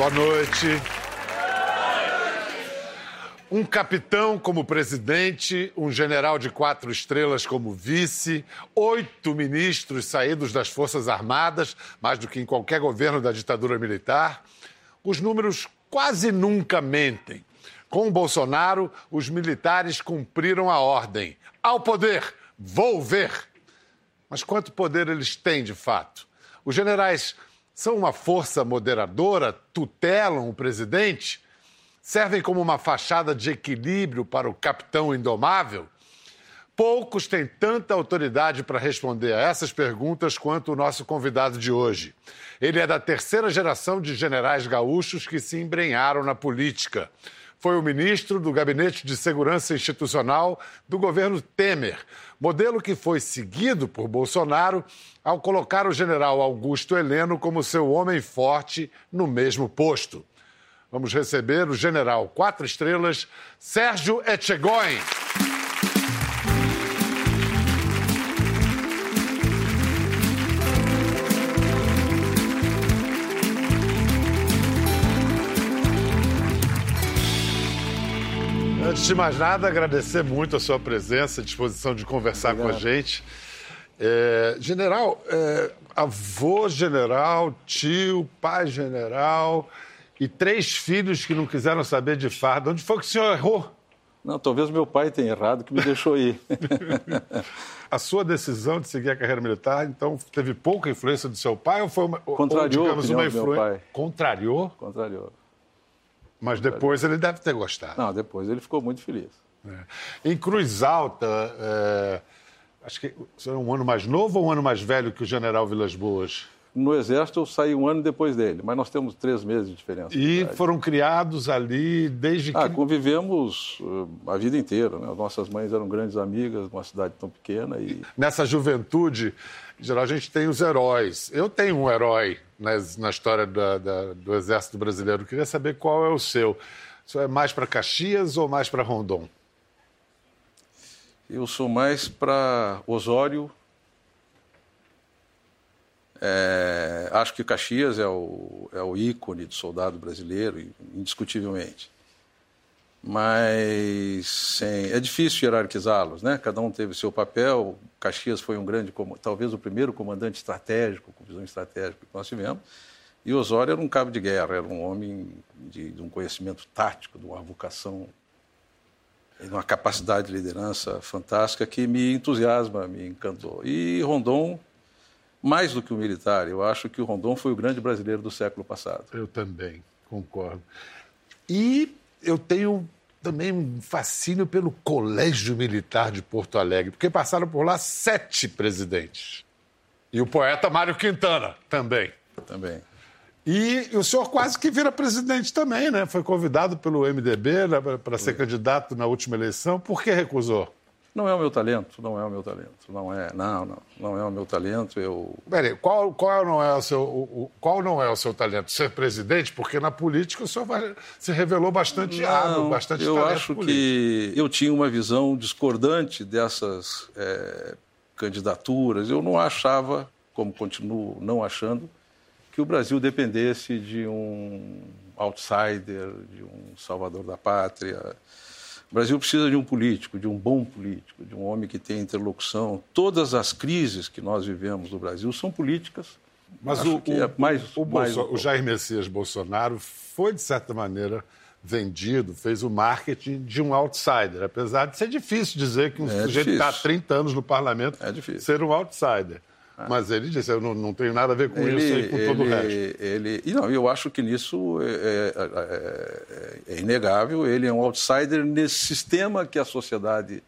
Boa noite. Um capitão como presidente, um general de quatro estrelas como vice, oito ministros saídos das Forças Armadas, mais do que em qualquer governo da ditadura militar. Os números quase nunca mentem. Com o Bolsonaro, os militares cumpriram a ordem. Ao poder, vou ver. Mas quanto poder eles têm de fato? Os generais são uma força moderadora, tutelam o presidente? Servem como uma fachada de equilíbrio para o capitão indomável? Poucos têm tanta autoridade para responder a essas perguntas quanto o nosso convidado de hoje. Ele é da terceira geração de generais gaúchos que se embrenharam na política foi o ministro do Gabinete de Segurança Institucional do governo Temer, modelo que foi seguido por Bolsonaro ao colocar o general Augusto Heleno como seu homem forte no mesmo posto. Vamos receber o general quatro estrelas, Sérgio Etchegóin. De mais nada, agradecer muito a sua presença, a disposição de conversar Obrigado. com a gente. É, general, é, avô general, tio, pai general e três filhos que não quiseram saber de farda. Onde foi que o senhor errou? Não, talvez meu pai tenha errado, que me deixou ir. a sua decisão de seguir a carreira militar, então, teve pouca influência do seu pai ou foi uma, Contrariou ou, digamos, uma influência? Contrariou? Contrariou. Mas depois ele deve ter gostado. Não, depois ele ficou muito feliz. É. Em Cruz Alta, é... acho que é um ano mais novo ou um ano mais velho que o general Vilas Boas? No Exército eu saí um ano depois dele, mas nós temos três meses de diferença. E foram criados ali desde ah, que. Ah, convivemos uh, a vida inteira. Né? Nossas mães eram grandes amigas numa cidade tão pequena. E... Nessa juventude, em geral, a gente tem os heróis. Eu tenho um herói nas, na história da, da, do Exército Brasileiro. Eu queria saber qual é o seu. Isso é mais para Caxias ou mais para Rondon? Eu sou mais para Osório. É, acho que Caxias é o, é o ícone do soldado brasileiro, indiscutivelmente mas é difícil hierarquizá-los, né? Cada um teve seu papel. Caxias foi um grande, talvez o primeiro comandante estratégico, com visão estratégica que nós tivemos. E Osório era um cabo de guerra, era um homem de, de um conhecimento tático, de uma vocação, de uma capacidade de liderança fantástica que me entusiasma, me encantou. E Rondon, mais do que o militar, eu acho que o Rondon foi o grande brasileiro do século passado. Eu também concordo. E eu tenho também um fascínio pelo Colégio Militar de Porto Alegre, porque passaram por lá sete presidentes. E o poeta Mário Quintana também. Também. E o senhor quase que vira presidente também, né? Foi convidado pelo MDB né, para ser candidato na última eleição. Por que recusou? Não é o meu talento, não é o meu talento, não é, não, não, não é o meu talento. Eu. Peraí, qual, qual não é o seu, o, qual não é o seu talento? Ser presidente, porque na política o senhor vai, se revelou bastante hábil, bastante Eu acho político. que eu tinha uma visão discordante dessas é, candidaturas. Eu não achava, como continuo não achando, que o Brasil dependesse de um outsider, de um salvador da pátria. O Brasil precisa de um político, de um bom político, de um homem que tenha interlocução. Todas as crises que nós vivemos no Brasil são políticas. Mas o, o, é mais, o, mais... o Jair Messias Bolsonaro foi, de certa maneira, vendido, fez o marketing de um outsider, apesar de ser difícil dizer que um é sujeito que está há 30 anos no parlamento é ser um outsider. Ah. Mas ele disse, eu não, não tenho nada a ver com ele, isso e com ele, todo o resto. Ele, e não, eu acho que nisso é, é, é, é, inegável. Ele é um outsider nesse sistema que a sociedade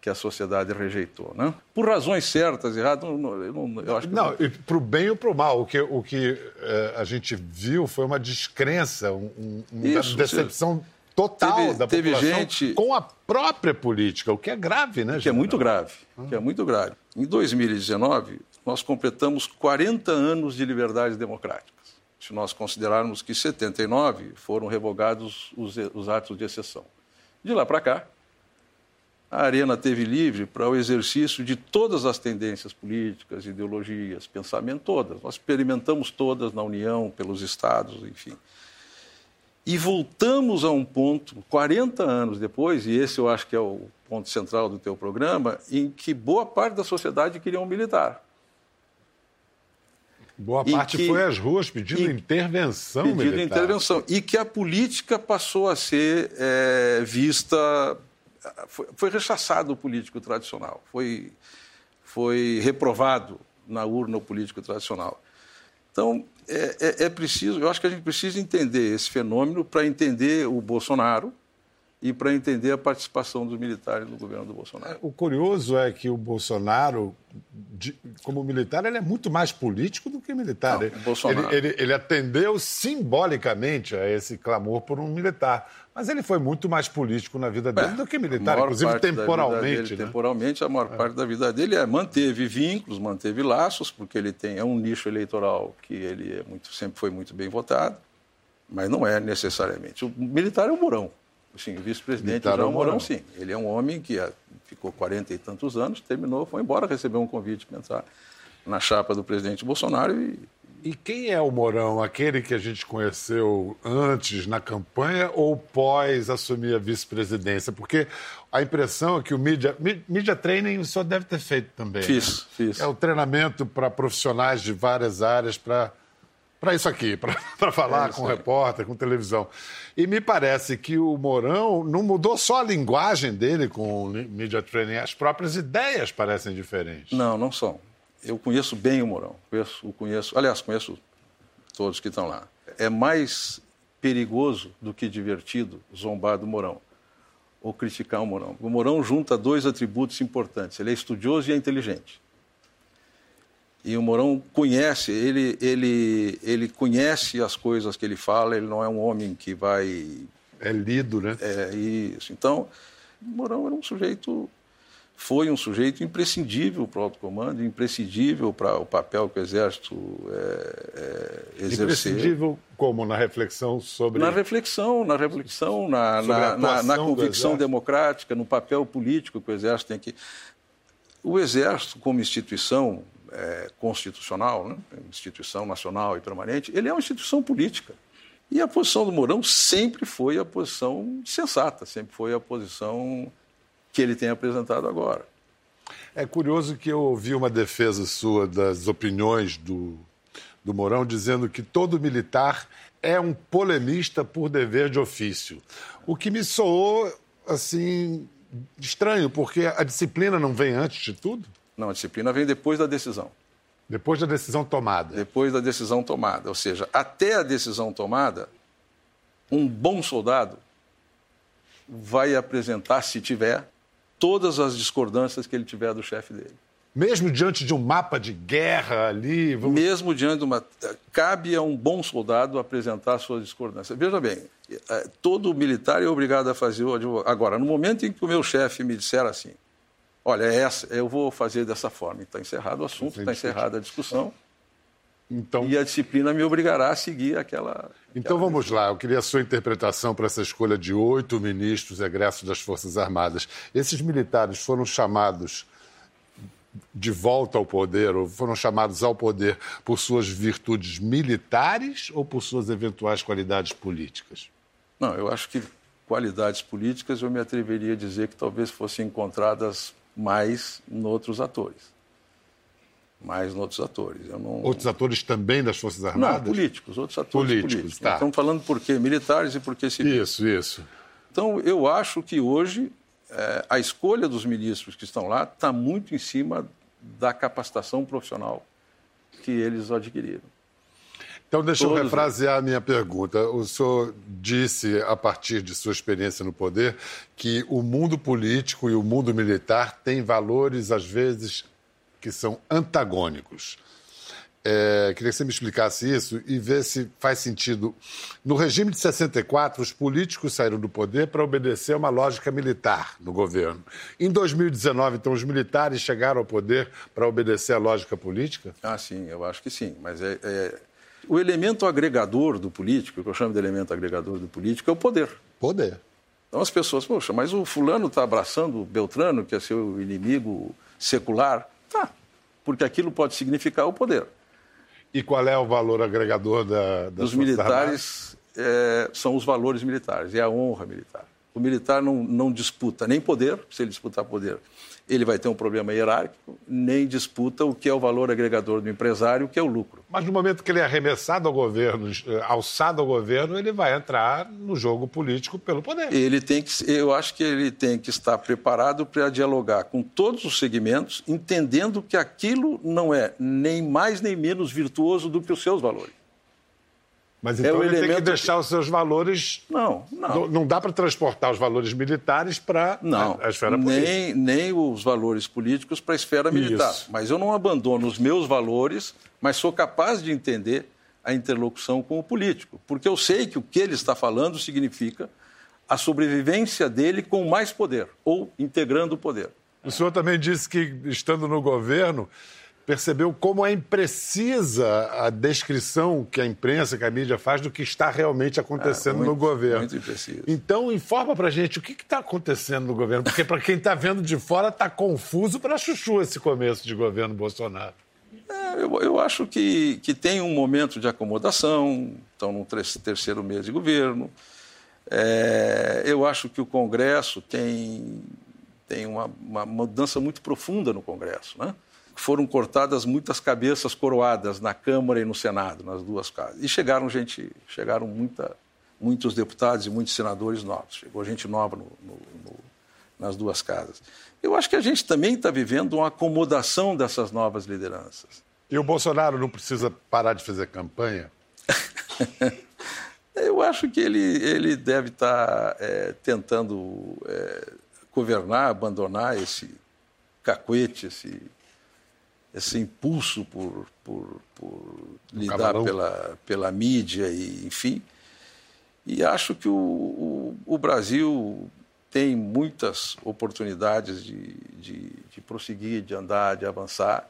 que a sociedade rejeitou, né? Por razões certas, erradas, eu não, eu acho que não. não. Para o bem ou para o mal, o que o que é, a gente viu foi uma descrença, um, uma Isso, decepção. Total teve, da teve população gente... com a própria política, o que é grave, né? Que é muito grave, que é muito grave. Em 2019, nós completamos 40 anos de liberdades democráticas. Se nós considerarmos que 79 foram revogados os, os atos de exceção. De lá para cá, a arena teve livre para o exercício de todas as tendências políticas, ideologias, pensamento, todas. Nós experimentamos todas na União, pelos estados, enfim. E voltamos a um ponto, 40 anos depois, e esse eu acho que é o ponto central do teu programa, em que boa parte da sociedade queria um militar. Boa parte que, foi às ruas pedindo e, intervenção pedindo militar. intervenção. E que a política passou a ser é, vista... Foi, foi rechaçado o político tradicional, foi, foi reprovado na urna o político tradicional. Então, é, é, é, preciso, eu acho que a gente precisa entender esse fenômeno para entender o Bolsonaro e para entender a participação dos militares no governo do Bolsonaro. O curioso é que o Bolsonaro, como militar, ele é muito mais político do que militar. Não, Bolsonaro... ele, ele, ele atendeu simbolicamente a esse clamor por um militar. Mas ele foi muito mais político na vida dele é, do que militar, inclusive temporalmente. Dele, né? Temporalmente, a maior é. parte da vida dele é, manteve vínculos, manteve laços, porque ele tem é um nicho eleitoral que ele é muito, sempre foi muito bem votado, mas não é necessariamente. O militar é o Mourão. Sim, o vice-presidente João Mourão, sim. Ele é um homem que ficou quarenta e tantos anos, terminou, foi embora, recebeu um convite para entrar na chapa do presidente Bolsonaro e e quem é o Mourão? Aquele que a gente conheceu antes na campanha ou pós assumir a vice-presidência? Porque a impressão é que o media, media training o senhor deve ter feito também. Fiz, né? fiz. É o treinamento para profissionais de várias áreas para para isso aqui, para falar é com repórter, com televisão. E me parece que o Mourão não mudou só a linguagem dele com o media training, as próprias ideias parecem diferentes. Não, não são eu conheço bem o Mourão. Conheço, conheço, aliás, conheço todos que estão lá. É mais perigoso do que divertido zombar do Mourão ou criticar o Mourão. O Mourão junta dois atributos importantes. Ele é estudioso e é inteligente. E o Mourão conhece, ele, ele, ele conhece as coisas que ele fala, ele não é um homem que vai... É lido, né? É isso. Então, o Mourão era um sujeito foi um sujeito imprescindível para o alto comando, imprescindível para o papel que o Exército é, é, exerceu. Imprescindível como? Na reflexão sobre... Na reflexão, na reflexão, na, na, na, na convicção democrática, no papel político que o Exército tem que... O Exército, como instituição é, constitucional, né, instituição nacional e permanente, ele é uma instituição política. E a posição do Mourão sempre foi a posição sensata, sempre foi a posição que ele tem apresentado agora. É curioso que eu ouvi uma defesa sua das opiniões do, do Mourão dizendo que todo militar é um polemista por dever de ofício. O que me soou, assim, estranho, porque a disciplina não vem antes de tudo? Não, a disciplina vem depois da decisão. Depois da decisão tomada. Depois da decisão tomada. Ou seja, até a decisão tomada, um bom soldado vai apresentar, se tiver, todas as discordâncias que ele tiver do chefe dele. Mesmo diante de um mapa de guerra ali? Vamos... Mesmo diante de uma. Cabe a um bom soldado apresentar suas discordâncias. Veja bem, é, todo militar é obrigado a fazer o advogado. Agora, no momento em que o meu chefe me disser assim: olha, é essa, eu vou fazer dessa forma, está encerrado o assunto, está encerrada a discussão. Então... E a disciplina me obrigará a seguir aquela. Então aquela vamos lá, eu queria a sua interpretação para essa escolha de oito ministros egressos das Forças Armadas. Esses militares foram chamados de volta ao poder, ou foram chamados ao poder por suas virtudes militares ou por suas eventuais qualidades políticas? Não, eu acho que qualidades políticas eu me atreveria a dizer que talvez fossem encontradas mais em outros atores mais em outros atores. Não... Outros atores também das Forças Armadas? Não, políticos, outros atores políticos. políticos. Tá. Estamos falando por quê? Militares e por quê civis. Isso, isso. Então, eu acho que hoje é, a escolha dos ministros que estão lá está muito em cima da capacitação profissional que eles adquiriram. Então, deixa Todos eu refrasear a minha pergunta. O senhor disse, a partir de sua experiência no poder, que o mundo político e o mundo militar têm valores, às vezes, que são antagônicos. É, queria que você me explicasse isso e ver se faz sentido. No regime de 64, os políticos saíram do poder para obedecer a uma lógica militar no governo. Em 2019, então, os militares chegaram ao poder para obedecer à lógica política? Ah, sim, eu acho que sim. Mas é, é... o elemento agregador do político, que eu chamo de elemento agregador do político, é o poder. Poder. Então as pessoas, poxa, mas o fulano está abraçando o Beltrano, que é seu inimigo secular. Tá, porque aquilo pode significar o poder. E qual é o valor agregador da, dos militares? é, são os valores militares, é a honra militar. O militar não, não disputa nem poder, se ele disputar poder, ele vai ter um problema hierárquico, nem disputa o que é o valor agregador do empresário, que é o lucro. Mas no momento que ele é arremessado ao governo, eh, alçado ao governo, ele vai entrar no jogo político pelo poder. Ele tem que, eu acho que ele tem que estar preparado para dialogar com todos os segmentos, entendendo que aquilo não é nem mais nem menos virtuoso do que os seus valores. Mas então é ele tem que deixar que... os seus valores. Não, não. Não, não dá para transportar os valores militares para a, a, esfera política. Nem, nem os valores políticos para a esfera militar. Isso. Mas eu não abandono os meus valores, mas sou capaz de entender a interlocução com o político. Porque eu sei que o que ele está falando significa a sobrevivência dele com mais poder, ou integrando o poder. O senhor também disse que, estando no governo, percebeu como é imprecisa a descrição que a imprensa, que a mídia faz do que está realmente acontecendo é, muito, no governo. Muito impreciso. Então, informa para gente o que está acontecendo no governo, porque para quem está vendo de fora está confuso para chuchu esse começo de governo Bolsonaro. É, eu, eu, acho que, que tem um momento de acomodação, estão no terceiro mês de governo. É, eu acho que o Congresso tem, tem uma, uma mudança muito profunda no Congresso, né? Foram cortadas muitas cabeças coroadas na Câmara e no Senado, nas duas casas. E chegaram gente, chegaram muita, muitos deputados e muitos senadores novos. Chegou gente nova no, no, no, nas duas casas. Eu acho que a gente também está vivendo uma acomodação dessas novas lideranças. E o Bolsonaro não precisa parar de fazer campanha? Eu acho que ele, ele deve estar tá, é, tentando é, governar, abandonar esse cacuete, esse esse impulso por, por, por lidar pela, pela mídia e enfim. E acho que o, o, o Brasil tem muitas oportunidades de, de, de, prosseguir, de andar, de avançar.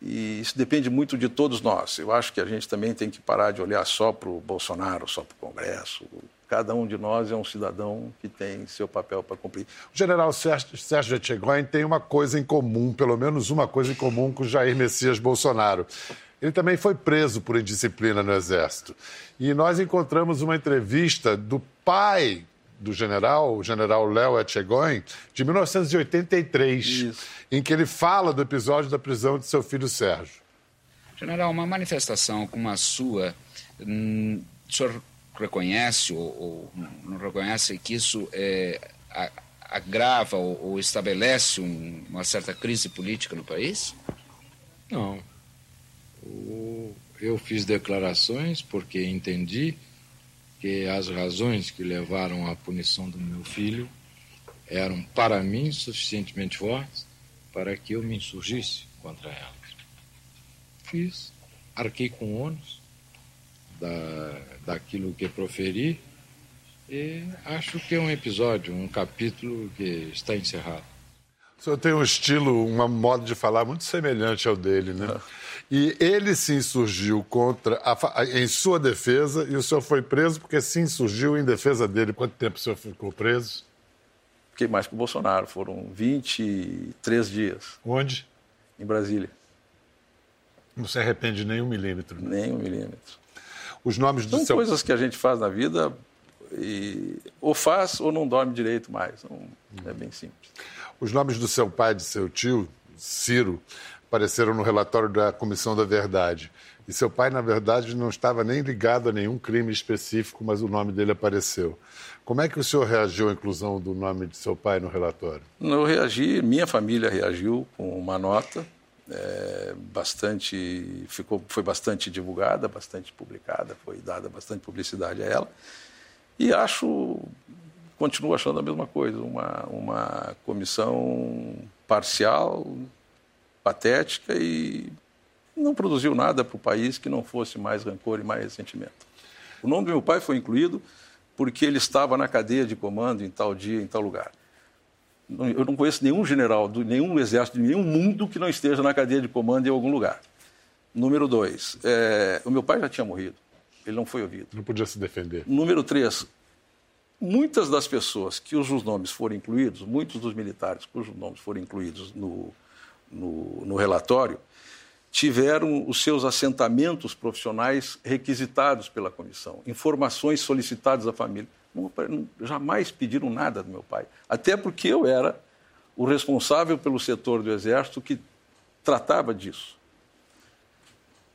E isso depende muito de todos nós. Eu acho que a gente também tem que parar de olhar só para o Bolsonaro, só para o Congresso, cada um de nós é um cidadão que tem seu papel para cumprir. O general Sérgio Etchegoyen tem uma coisa em comum, pelo menos uma coisa em comum com Jair Messias Bolsonaro. Ele também foi preso por indisciplina no Exército. E nós encontramos uma entrevista do pai do general, o general Léo Etchegoyen, de 1983, Isso. em que ele fala do episódio da prisão de seu filho Sérgio. General, uma manifestação como a sua, hum, o senhor reconhece ou, ou não reconhece que isso é, agrava ou, ou estabelece um, uma certa crise política no país? Não. Eu fiz declarações porque entendi que as razões que levaram à punição do meu filho eram, para mim, suficientemente fortes para que eu me insurgisse contra elas. Fiz, arquei com ônus, da, daquilo que proferi e acho que é um episódio, um capítulo que está encerrado. O senhor tem um estilo, um modo de falar muito semelhante ao dele, né? E ele se insurgiu contra, a, em sua defesa, e o senhor foi preso porque se insurgiu em defesa dele. Quanto tempo o senhor ficou preso? Fiquei mais que o Bolsonaro, foram 23 dias. Onde? Em Brasília. Não se arrepende nem um milímetro. Né? Nem um milímetro. Os nomes do São seu... coisas que a gente faz na vida e ou faz ou não dorme direito mais. Então, é bem simples. Os nomes do seu pai e de seu tio, Ciro, apareceram no relatório da Comissão da Verdade. E seu pai, na verdade, não estava nem ligado a nenhum crime específico, mas o nome dele apareceu. Como é que o senhor reagiu à inclusão do nome de seu pai no relatório? Eu reagi, minha família reagiu com uma nota é, bastante ficou foi bastante divulgada bastante publicada foi dada bastante publicidade a ela. E acho continuo achando a mesma coisa uma uma comissão parcial patética e não produziu nada para o país que não fosse mais rancor e mais ressentimento. O nome do meu pai foi incluído porque ele estava na cadeia de comando em tal dia em tal lugar eu não conheço nenhum general, de nenhum exército, de nenhum mundo que não esteja na cadeia de comando em algum lugar. Número dois, é, o meu pai já tinha morrido, ele não foi ouvido. Não podia se defender. Número três, muitas das pessoas cujos nomes foram incluídos, muitos dos militares cujos nomes foram incluídos no, no, no relatório, tiveram os seus assentamentos profissionais requisitados pela comissão, informações solicitadas à família. Não, jamais pediram nada do meu pai, até porque eu era o responsável pelo setor do Exército que tratava disso.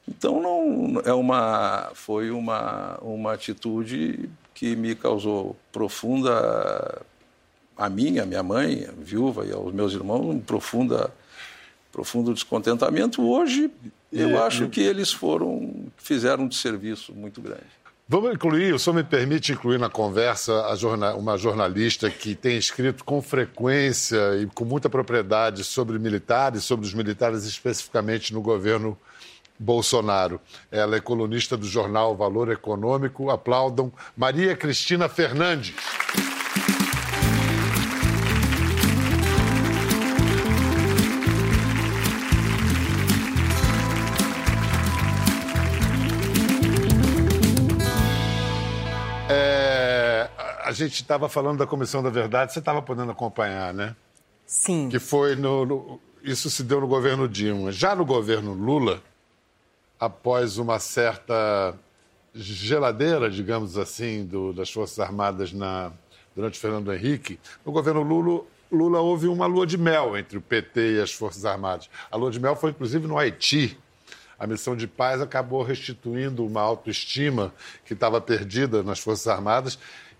Então não é uma foi uma uma atitude que me causou profunda a mim, a minha mãe, a viúva e aos meus irmãos, um profunda profundo descontentamento. Hoje eu é, acho que eles foram fizeram um desserviço muito grande. Vamos incluir, o senhor me permite incluir na conversa uma jornalista que tem escrito com frequência e com muita propriedade sobre militares, sobre os militares especificamente no governo Bolsonaro. Ela é colunista do jornal Valor Econômico. Aplaudam Maria Cristina Fernandes. A gente estava falando da Comissão da Verdade, você estava podendo acompanhar, né? Sim. Que foi no, no, Isso se deu no governo Dilma. Já no governo Lula, após uma certa geladeira, digamos assim, do, das Forças Armadas na, durante Fernando Henrique, no governo Lula, Lula houve uma lua de mel entre o PT e as Forças Armadas. A lua de mel foi, inclusive, no Haiti. A missão de paz acabou restituindo uma autoestima que estava perdida nas Forças Armadas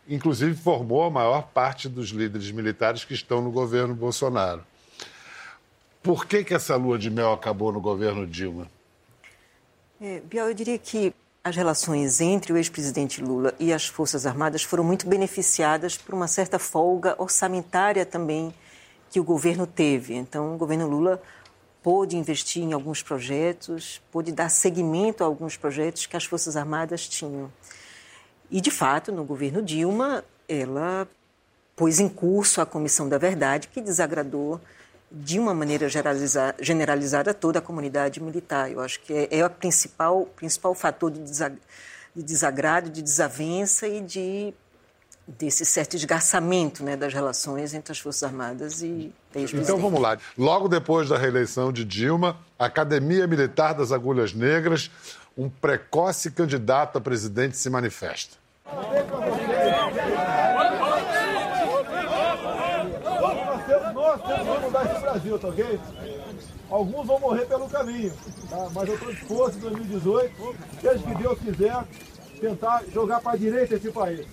inclusive formou a maior parte dos líderes militares que estão no governo Bolsonaro. Por que, que essa lua de mel acabou no governo Dilma? É, eu diria que as relações entre o ex-presidente Lula e as Forças Armadas foram muito beneficiadas por uma certa folga orçamentária também que o governo teve. Então, o governo Lula pôde investir em alguns projetos, pôde dar seguimento a alguns projetos que as Forças Armadas tinham. E, de fato, no governo Dilma, ela pôs em curso a Comissão da Verdade, que desagradou de uma maneira generalizada toda a comunidade militar. Eu acho que é, é o principal, principal fator de, desagrado, de desavença e de desse certo esgarçamento né, das relações entre as Forças Armadas e Então vamos lá. Logo depois da reeleição de Dilma, a Academia Militar das Agulhas Negras, um precoce candidato a presidente se manifesta. Nós que mudar esse Brasil, tá ok? Alguns vão morrer pelo caminho, tá? mas eu estou disposto em 2018, desde que Deus quiser, tentar jogar para a direita esse país.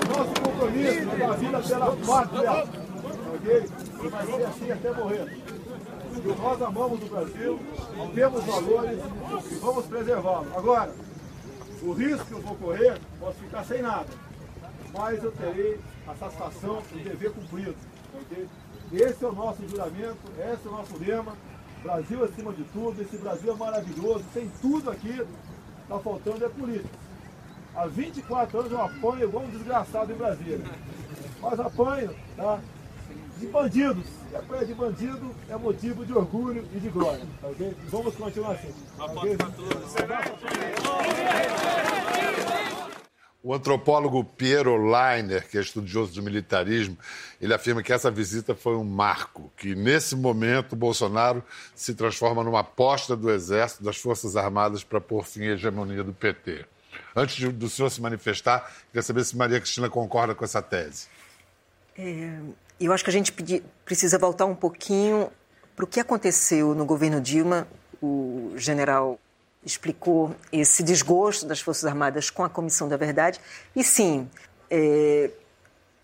O nosso compromisso da vida pela pátria, ok? Vai ser assim até morrer nós amamos o Brasil, temos valores e vamos preservá-lo. Agora, o risco que eu vou correr, posso ficar sem nada, mas eu terei a satisfação do dever cumprido. Esse é o nosso juramento, esse é o nosso lema. Brasil acima de tudo, esse Brasil é maravilhoso, tem tudo aqui, está faltando é política. Há 24 anos eu apanho igual um desgraçado em Brasília. Mas apanho, tá? De bandidos. E a praia de bandido é motivo de orgulho e de glória. Tá okay? Vamos continuar assim. Tá okay? O antropólogo Piero Leiner, que é estudioso do militarismo, ele afirma que essa visita foi um marco, que nesse momento Bolsonaro se transforma numa aposta do Exército, das Forças Armadas, para pôr fim à hegemonia do PT. Antes de, do senhor se manifestar, queria saber se Maria Cristina concorda com essa tese. É, eu acho que a gente precisa voltar um pouquinho para o que aconteceu no governo Dilma. O general explicou esse desgosto das Forças Armadas com a Comissão da Verdade. E sim, é,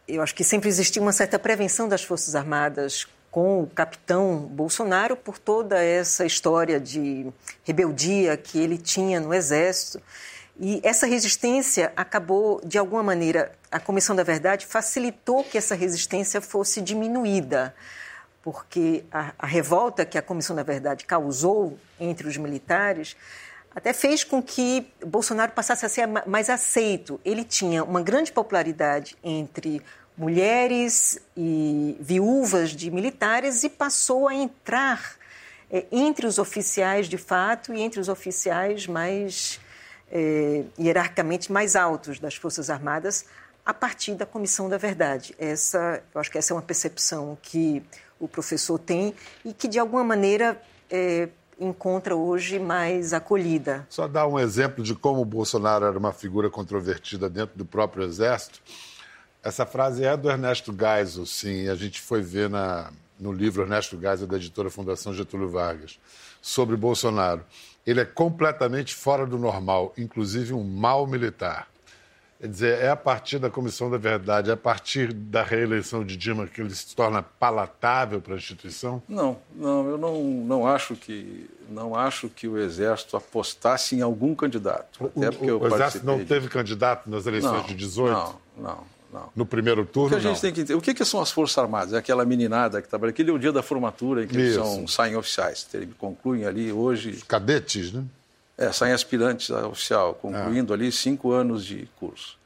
eu acho que sempre existiu uma certa prevenção das Forças Armadas com o capitão Bolsonaro por toda essa história de rebeldia que ele tinha no Exército. E essa resistência acabou, de alguma maneira, a Comissão da Verdade facilitou que essa resistência fosse diminuída, porque a, a revolta que a Comissão da Verdade causou entre os militares até fez com que Bolsonaro passasse a ser mais aceito. Ele tinha uma grande popularidade entre mulheres e viúvas de militares e passou a entrar é, entre os oficiais de fato e entre os oficiais mais eh, hierarquicamente mais altos das Forças Armadas a partir da Comissão da Verdade. Essa, eu acho que essa é uma percepção que o professor tem e que, de alguma maneira, é, encontra hoje mais acolhida. Só dar um exemplo de como o Bolsonaro era uma figura controvertida dentro do próprio Exército. Essa frase é do Ernesto Geisel, sim, a gente foi ver na, no livro Ernesto Geisel, da editora Fundação Getúlio Vargas, sobre Bolsonaro. Ele é completamente fora do normal, inclusive um mau militar. Quer dizer, é a partir da Comissão da Verdade, é a partir da reeleição de Dilma que ele se torna palatável para a instituição? Não, não, eu não, não acho que não acho que o Exército apostasse em algum candidato. Porque o, o Exército não teve candidato nas eleições não, de 18? Não, não, não. No primeiro turno, o que a gente não. tem que o que, que, são as Forças Armadas? É aquela meninada que trabalha. Aquele é o dia da formatura em que eles são, saem oficiais. Eles concluem ali hoje. Cadetes, né? É, saem aspirantes a oficial, concluindo ah. ali cinco anos de curso.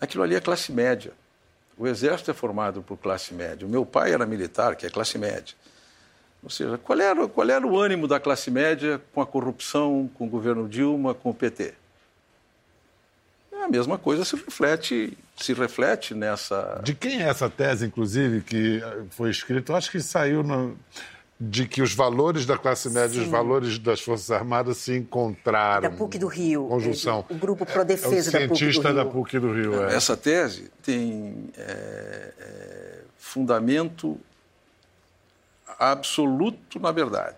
Aquilo ali é classe média. O exército é formado por classe média. O meu pai era militar, que é classe média. Ou seja, qual era, qual era o ânimo da classe média com a corrupção, com o governo Dilma, com o PT? É a mesma coisa se reflete, se reflete nessa. De quem é essa tese, inclusive, que foi escrita? Eu acho que saiu no de que os valores da classe média e os valores das Forças Armadas se encontraram. Da PUC do Rio. Conjunção. O grupo Pro Defesa é o da PUC do Rio. cientista da PUC do Rio. É. Essa tese tem é, é, fundamento absoluto na verdade.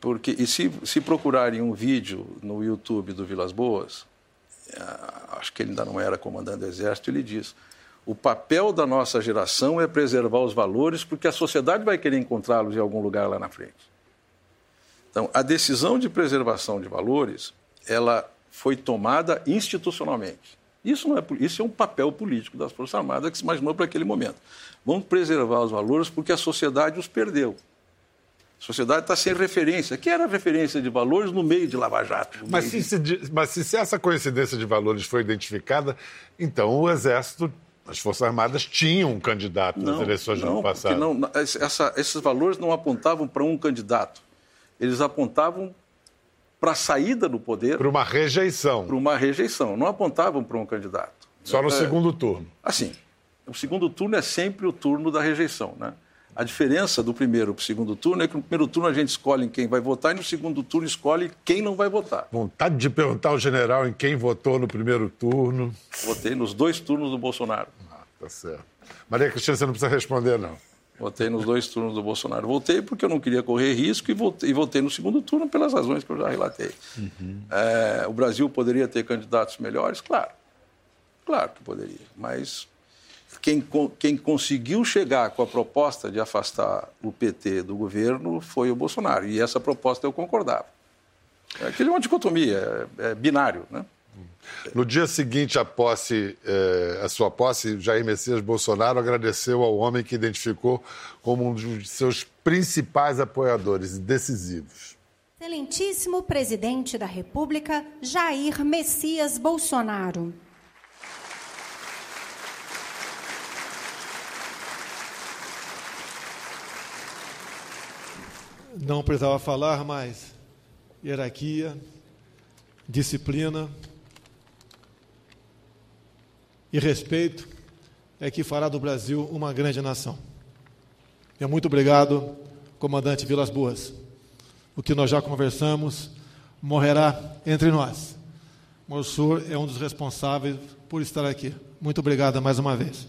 Porque, e se, se procurarem um vídeo no YouTube do Vilas Boas, é, acho que ele ainda não era comandante do Exército, ele diz o papel da nossa geração é preservar os valores, porque a sociedade vai querer encontrá-los em algum lugar lá na frente. Então, a decisão de preservação de valores, ela foi tomada institucionalmente. Isso, não é, isso é um papel político das Forças Armadas que se imaginou para aquele momento. Vamos preservar os valores porque a sociedade os perdeu. A sociedade está sem referência. Que era referência de valores no meio de Lava Jato? Mas se, se, mas se essa coincidência de valores foi identificada, então o Exército as Forças Armadas tinham um candidato nas eleições do ano passado. Não, essa, esses valores não apontavam para um candidato. Eles apontavam para a saída do poder. Para uma rejeição. Para uma rejeição. Não apontavam para um candidato. Só no é, segundo turno. Assim, o segundo turno é sempre o turno da rejeição, né? A diferença do primeiro para o segundo turno é que no primeiro turno a gente escolhe em quem vai votar e no segundo turno escolhe quem não vai votar. Vontade de perguntar ao general em quem votou no primeiro turno. Votei nos dois turnos do Bolsonaro. Ah, tá certo. Maria Cristina, você não precisa responder, não. Votei nos dois turnos do Bolsonaro. Voltei porque eu não queria correr risco e votei, e votei no segundo turno pelas razões que eu já relatei. Uhum. É, o Brasil poderia ter candidatos melhores? Claro. Claro que poderia. Mas quem, quem conseguiu chegar com a proposta de afastar o PT do governo foi o Bolsonaro. E essa proposta eu concordava. Aquilo é uma dicotomia, é, é binário, né? No dia seguinte à posse, eh, a sua posse, Jair Messias Bolsonaro agradeceu ao homem que identificou como um dos seus principais apoiadores decisivos. Excelentíssimo presidente da República, Jair Messias Bolsonaro. Não precisava falar mais. Hierarquia, disciplina e respeito é que fará do Brasil uma grande nação. E muito obrigado, comandante Vilas Boas. O que nós já conversamos morrerá entre nós. O senhor é um dos responsáveis por estar aqui. Muito obrigado mais uma vez.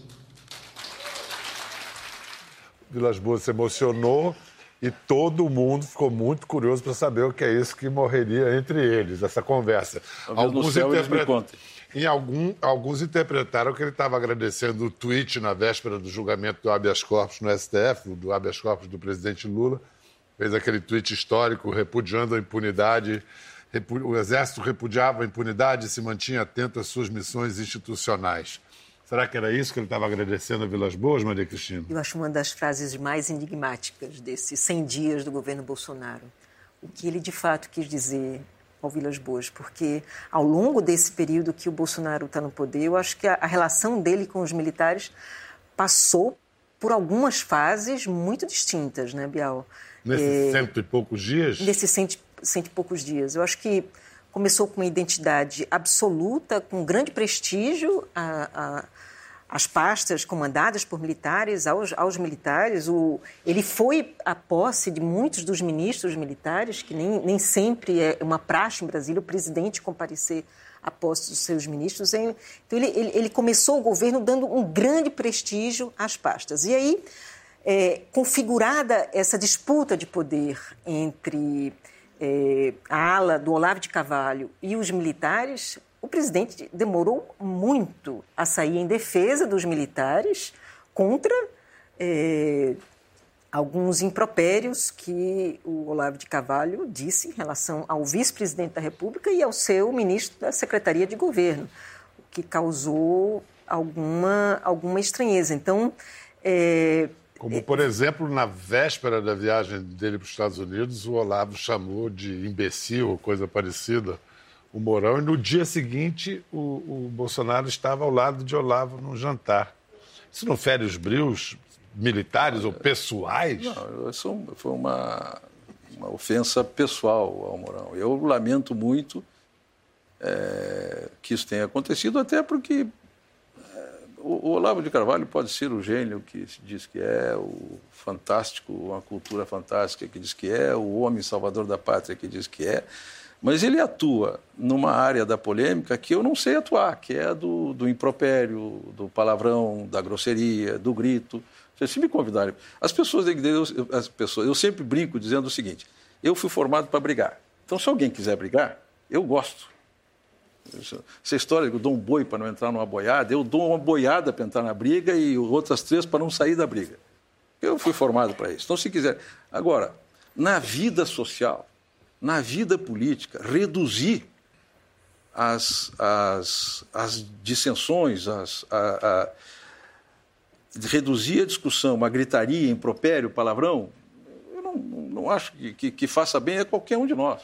Vilas Boas se emocionou e todo mundo ficou muito curioso para saber o que é isso que morreria entre eles, essa conversa. Alguns, interpret... em algum, alguns interpretaram que ele estava agradecendo o tweet na véspera do julgamento do habeas corpus no STF, do habeas corpus do presidente Lula. Fez aquele tweet histórico repudiando a impunidade. O Exército repudiava a impunidade e se mantinha atento às suas missões institucionais. Será que era isso que ele estava agradecendo a Vilas Boas, Maria Cristina? Eu acho uma das frases mais enigmáticas desses 100 dias do governo Bolsonaro. O que ele de fato quis dizer ao Vilas Boas, porque ao longo desse período que o Bolsonaro está no poder, eu acho que a, a relação dele com os militares passou por algumas fases muito distintas, né, Bial? Nesses é, cento e poucos dias? Nesses cento, cento e poucos dias. Eu acho que começou com uma identidade absoluta, com grande prestígio a, a, as pastas comandadas por militares aos, aos militares. O, ele foi à posse de muitos dos ministros militares, que nem, nem sempre é uma praxe no Brasil o presidente comparecer à posse dos seus ministros. Então, ele, ele, ele começou o governo dando um grande prestígio às pastas. E aí, é, configurada essa disputa de poder entre é, a ala do Olavo de Carvalho e os militares, o presidente demorou muito a sair em defesa dos militares contra é, alguns impropérios que o Olavo de Carvalho disse em relação ao vice-presidente da República e ao seu ministro da Secretaria de Governo, o que causou alguma, alguma estranheza. Então, é, como, por exemplo, na véspera da viagem dele para os Estados Unidos, o Olavo chamou de imbecil coisa parecida o Mourão, e no dia seguinte o, o Bolsonaro estava ao lado de Olavo num jantar. Isso não fere os brios militares ou pessoais? Não, isso foi uma, uma ofensa pessoal ao Mourão. Eu lamento muito é, que isso tenha acontecido, até porque o, Olavo de Carvalho pode ser o gênio que se diz que é, o fantástico, uma cultura fantástica que diz que é, o homem salvador da pátria que diz que é, mas ele atua numa área da polêmica que eu não sei atuar, que é do, do impropério, do palavrão, da grosseria, do grito. Se me convidarem, as pessoas, as pessoas, eu sempre brinco dizendo o seguinte: eu fui formado para brigar. Então, se alguém quiser brigar, eu gosto. Essa história que eu dou um boi para não entrar numa boiada, eu dou uma boiada para entrar na briga e outras três para não sair da briga. Eu fui formado para isso. Então, se quiser. Agora, na vida social, na vida política, reduzir as, as, as dissensões, as, a, a, reduzir a discussão, uma gritaria, impropério, palavrão, eu não, não acho que, que, que faça bem a qualquer um de nós.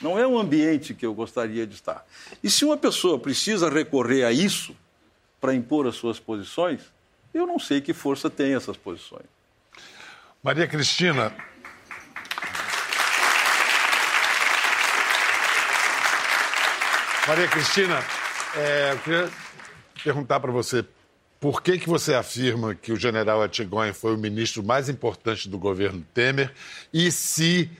Não é um ambiente que eu gostaria de estar. E se uma pessoa precisa recorrer a isso para impor as suas posições, eu não sei que força tem essas posições. Maria Cristina, Maria Cristina, é, eu queria perguntar para você por que, que você afirma que o general Etchegóin foi o ministro mais importante do governo Temer e se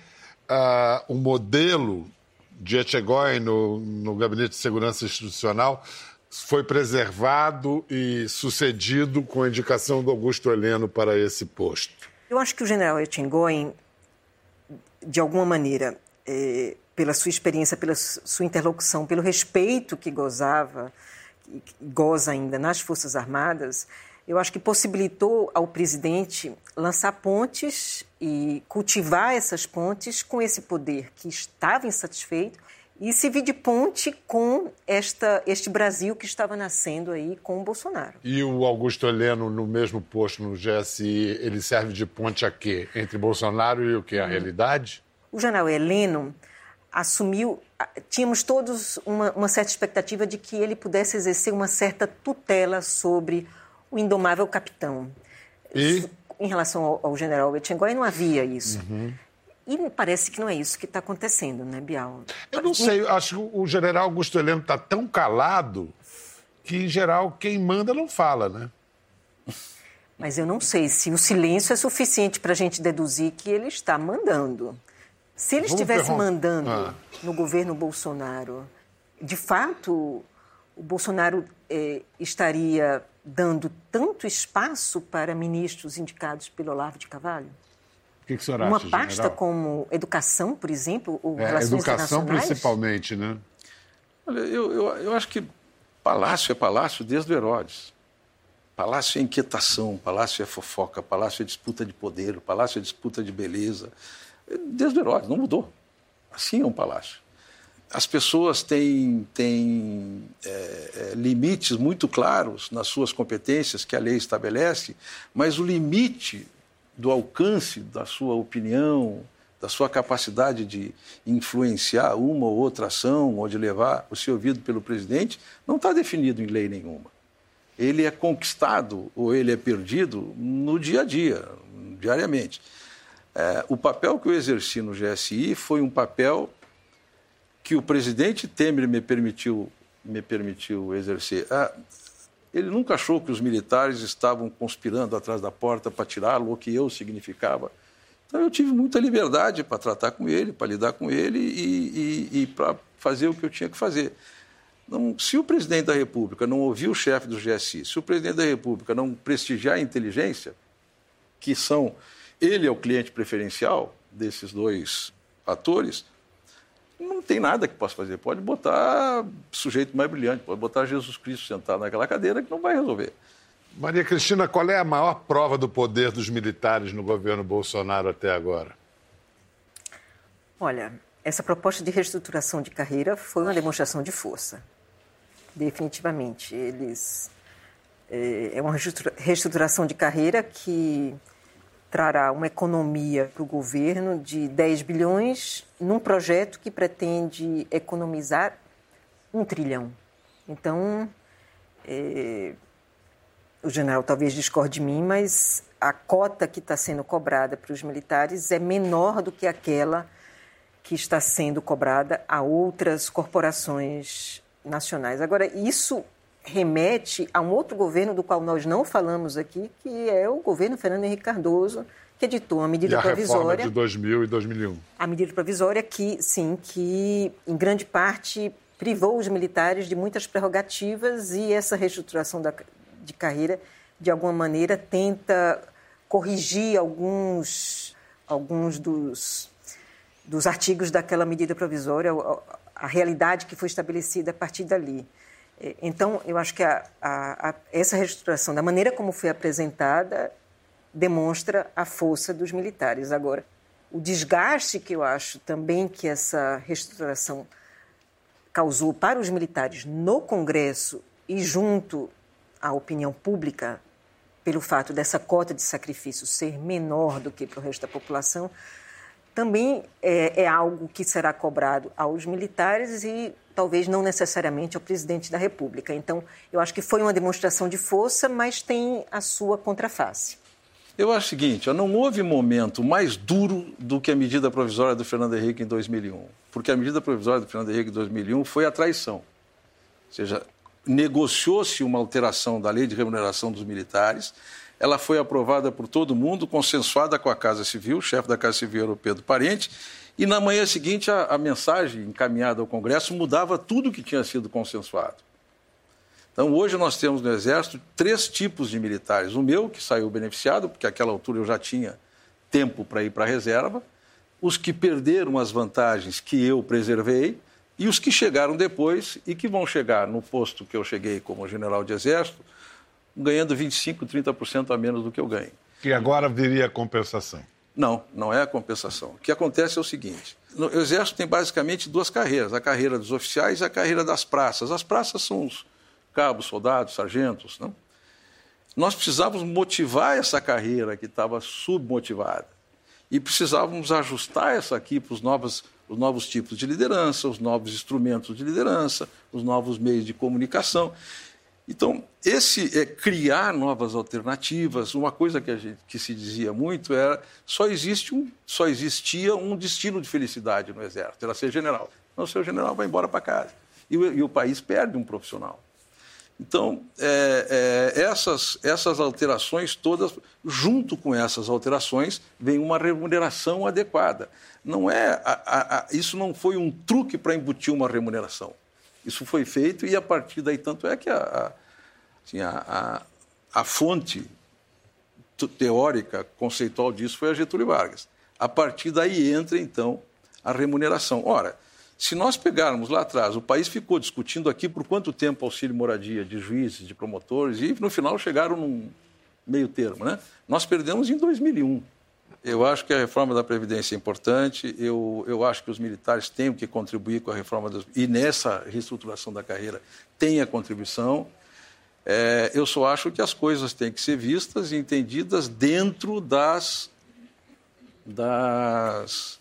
o modelo de Etchegóin no, no Gabinete de Segurança Institucional foi preservado e sucedido com a indicação do Augusto Heleno para esse posto? Eu acho que o general Etchegóin, de alguma maneira, é, pela sua experiência, pela sua interlocução, pelo respeito que gozava, que goza ainda nas Forças Armadas, eu acho que possibilitou ao presidente lançar pontes e cultivar essas pontes com esse poder que estava insatisfeito e servir de ponte com esta, este Brasil que estava nascendo aí com o Bolsonaro. E o Augusto Heleno, no mesmo posto no GSI, ele serve de ponte a quê? Entre Bolsonaro e o que? A hum. realidade? O general Heleno assumiu, tínhamos todos uma, uma, certa expectativa de que ele pudesse exercer uma certa tutela sobre o indomável capitão. E? Em relação ao, ao general Etchengói, não havia isso. Uhum. E parece que não é isso que está acontecendo, né, Bial? Eu não sei, acho que o general Augusto Heleno está tão calado que, em geral, quem manda não fala, né? Mas eu não sei se o silêncio é suficiente para a gente deduzir que ele está mandando. Se ele Vamos estivesse mandando ah. no governo Bolsonaro, de fato, o Bolsonaro eh, estaria dando tanto espaço para ministros indicados pelo Olavo de Carvalho? O que, que o senhor acha, Uma pasta general? como educação, por exemplo, ou é, relações Educação principalmente, né? Olha, eu, eu, eu acho que palácio é palácio desde o Herodes. Palácio é inquietação, palácio é fofoca, palácio é disputa de poder, palácio é disputa de beleza desde o Herodes, não mudou. Assim é um palácio. As pessoas têm, têm é, é, limites muito claros nas suas competências que a lei estabelece, mas o limite do alcance da sua opinião, da sua capacidade de influenciar uma ou outra ação ou de levar o ser ouvido pelo presidente não está definido em lei nenhuma. Ele é conquistado ou ele é perdido no dia a dia, diariamente. É, o papel que eu exerci no GSI foi um papel que o presidente Temer me permitiu, me permitiu exercer. Ah, ele nunca achou que os militares estavam conspirando atrás da porta para tirá-lo, ou que eu significava. Então eu tive muita liberdade para tratar com ele, para lidar com ele e, e, e para fazer o que eu tinha que fazer. Não, se o presidente da República não ouvir o chefe do GSI, se o presidente da República não prestigiar a inteligência, que são. Ele é o cliente preferencial desses dois atores, não tem nada que possa fazer. Pode botar sujeito mais brilhante, pode botar Jesus Cristo sentado naquela cadeira que não vai resolver. Maria Cristina, qual é a maior prova do poder dos militares no governo Bolsonaro até agora? Olha, essa proposta de reestruturação de carreira foi uma demonstração de força. Definitivamente. Eles. É, é uma reestruturação de carreira que trará uma economia para o governo de 10 bilhões num projeto que pretende economizar um trilhão. Então, é, o general talvez discorde de mim, mas a cota que está sendo cobrada para os militares é menor do que aquela que está sendo cobrada a outras corporações nacionais. Agora, isso remete a um outro governo do qual nós não falamos aqui, que é o governo Fernando Henrique Cardoso, que editou a medida e a provisória. De 2000 e 2001. A medida provisória que, sim, que em grande parte privou os militares de muitas prerrogativas e essa reestruturação da, de carreira, de alguma maneira, tenta corrigir alguns, alguns dos, dos artigos daquela medida provisória, a, a realidade que foi estabelecida a partir dali. Então, eu acho que a, a, a, essa reestruturação, da maneira como foi apresentada, demonstra a força dos militares. Agora, o desgaste que eu acho também que essa reestruturação causou para os militares no Congresso e junto à opinião pública, pelo fato dessa cota de sacrifício ser menor do que para o resto da população, também é, é algo que será cobrado aos militares e talvez não necessariamente ao presidente da República. Então, eu acho que foi uma demonstração de força, mas tem a sua contraface. Eu acho o seguinte, não houve momento mais duro do que a medida provisória do Fernando Henrique em 2001. Porque a medida provisória do Fernando Henrique em 2001 foi a traição. Ou seja, negociou-se uma alteração da lei de remuneração dos militares, ela foi aprovada por todo mundo, consensuada com a Casa Civil, chefe da Casa Civil era o Pedro Parente, e na manhã seguinte a, a mensagem encaminhada ao Congresso mudava tudo que tinha sido consensuado. Então, hoje nós temos no Exército três tipos de militares. O meu, que saiu beneficiado, porque àquela altura eu já tinha tempo para ir para a reserva, os que perderam as vantagens que eu preservei, e os que chegaram depois e que vão chegar no posto que eu cheguei como general de Exército, ganhando 25%, 30% a menos do que eu ganho. E agora viria a compensação? Não, não é a compensação. O que acontece é o seguinte: no Exército tem basicamente duas carreiras, a carreira dos oficiais e a carreira das praças. As praças são os cabos, soldados, sargentos. Não? Nós precisávamos motivar essa carreira que estava submotivada. E precisávamos ajustar essa aqui para os novos, os novos tipos de liderança, os novos instrumentos de liderança, os novos meios de comunicação. Então, esse é criar novas alternativas. Uma coisa que, gente, que se dizia muito era só existe um, só existia um destino de felicidade no exército, era ser general. Não, seu general vai embora para casa e o, e o país perde um profissional. Então, é, é, essas, essas alterações todas, junto com essas alterações, vem uma remuneração adequada. Não é, a, a, a, isso não foi um truque para embutir uma remuneração. Isso foi feito e a partir daí, tanto é que a, assim, a, a, a fonte teórica, conceitual disso foi a Getúlio Vargas. A partir daí entra, então, a remuneração. Ora, se nós pegarmos lá atrás, o país ficou discutindo aqui por quanto tempo auxílio moradia de juízes, de promotores, e no final chegaram num meio termo. Né? Nós perdemos em 2001. Eu acho que a reforma da Previdência é importante, eu, eu acho que os militares têm que contribuir com a reforma e nessa reestruturação da carreira tem a contribuição. É, eu só acho que as coisas têm que ser vistas e entendidas dentro das, das,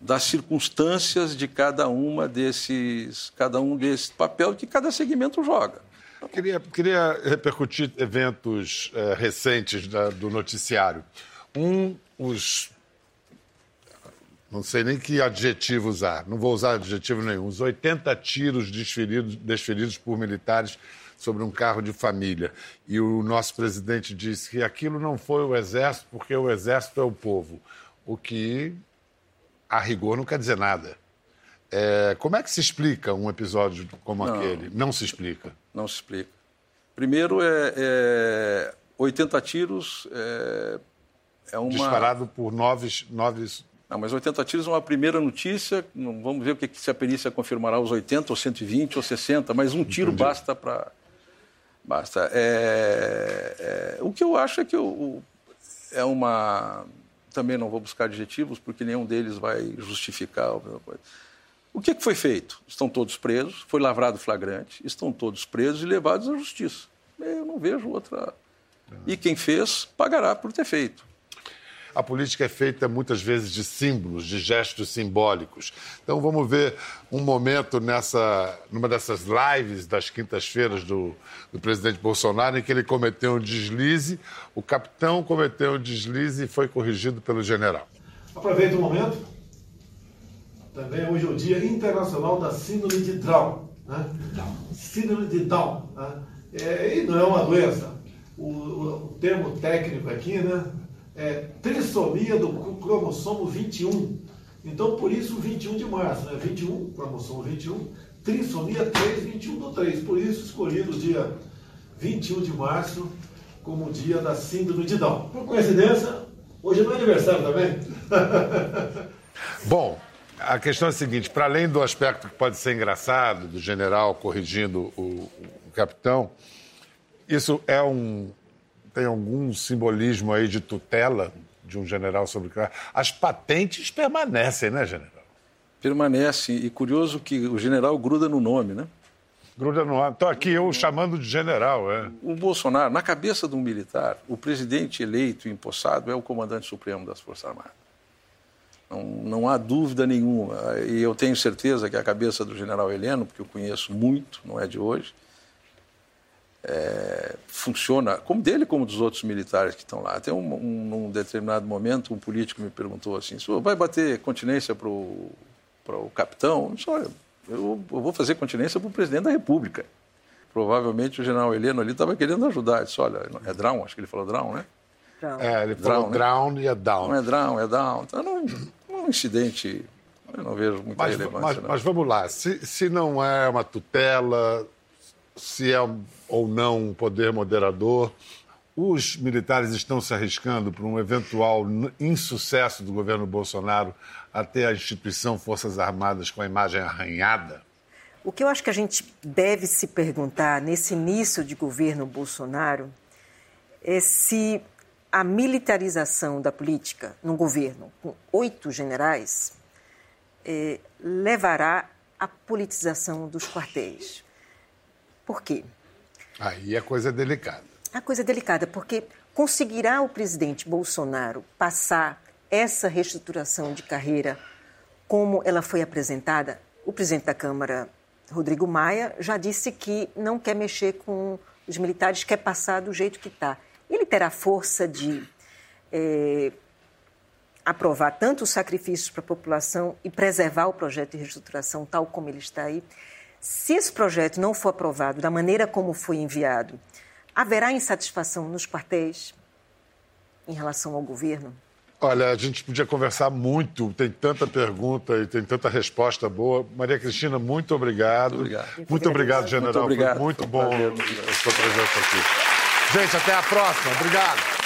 das circunstâncias de cada uma desses, cada um desses papel que cada segmento joga. Queria, queria repercutir eventos é, recentes da, do noticiário. Um, os não sei nem que adjetivo usar, não vou usar adjetivo nenhum, os 80 tiros desferidos, desferidos por militares sobre um carro de família. E o nosso presidente disse que aquilo não foi o exército, porque o exército é o povo. O que, a rigor, não quer dizer nada. É, como é que se explica um episódio como não, aquele? Não se explica. Não se explica. Primeiro, é, é 80 tiros é, é uma... Disparado por nove, nove não, mas 80 tiros é uma primeira notícia. Vamos ver o que se a perícia confirmará os 80, ou 120, ou 60, mas um tiro Entendi. basta para. Basta. É, é, o que eu acho é que eu, é uma. Também não vou buscar adjetivos, porque nenhum deles vai justificar coisa. O que, que foi feito? Estão todos presos, foi lavrado flagrante, estão todos presos e levados à justiça. Eu não vejo outra. E quem fez pagará por ter feito a política é feita muitas vezes de símbolos, de gestos simbólicos. Então vamos ver um momento nessa, numa dessas lives das quintas-feiras do, do presidente Bolsonaro, em que ele cometeu um deslize, o capitão cometeu um deslize e foi corrigido pelo general. Aproveita o momento. Também hoje é o Dia Internacional da Síndrome de Down. Né? Síndrome de Down. Né? É, e não é uma doença. O, o, o termo técnico aqui, né? É, trissomia do cromossomo 21. Então, por isso, 21 de março, né? 21, cromossomo 21, trissomia 3, 21 do 3. Por isso, escolhido o dia 21 de março como o dia da síndrome de Down. Por coincidência, hoje é meu aniversário também. Bom, a questão é a seguinte: para além do aspecto que pode ser engraçado, do general corrigindo o, o capitão, isso é um, tem algum simbolismo aí de tutela de um general sobre as patentes permanecem, né, general? Permanece e curioso que o general gruda no nome, né? Gruda no nome. Estou aqui eu chamando de general, é. O Bolsonaro, na cabeça de um militar, o presidente eleito e empossado é o comandante supremo das Forças Armadas. Não, não há dúvida nenhuma. E eu tenho certeza que a cabeça do general Heleno, porque eu conheço muito, não é de hoje, é, funciona, como dele como dos outros militares que estão lá. Até um, um, num determinado momento, um político me perguntou assim: vai bater continência para o capitão? Eu disse, olha, eu, eu vou fazer continência para o presidente da República. Provavelmente o general Heleno ali estava querendo ajudar. Eu disse, olha, é Drown, acho que ele falou Drown, né? É, ele falou Drown né? e é Down. Não é Drown, é Down. Então, não, não é um incidente, eu não vejo muita mas, relevância. Mas, mas, vamos lá, se, se não é uma tutela, se é ou não um poder moderador. Os militares estão se arriscando para um eventual insucesso do governo Bolsonaro até a instituição Forças Armadas com a imagem arranhada? O que eu acho que a gente deve se perguntar nesse início de governo Bolsonaro é se a militarização da política no governo, com oito generais, eh, levará à politização dos quartéis. Por quê? Aí a coisa é delicada. A coisa é delicada, porque conseguirá o presidente Bolsonaro passar essa reestruturação de carreira como ela foi apresentada? O presidente da Câmara, Rodrigo Maia, já disse que não quer mexer com os militares, quer passar do jeito que está. Ele terá força de é, aprovar tanto os sacrifícios para a população e preservar o projeto de reestruturação tal como ele está aí. Se esse projeto não for aprovado da maneira como foi enviado, haverá insatisfação nos quartéis em relação ao governo? Olha, a gente podia conversar muito, tem tanta pergunta e tem tanta resposta boa. Maria Cristina, muito obrigado. Muito obrigado, muito obrigado general. Muito obrigado. Foi muito bom a sua presença aqui. Gente, até a próxima. Obrigado.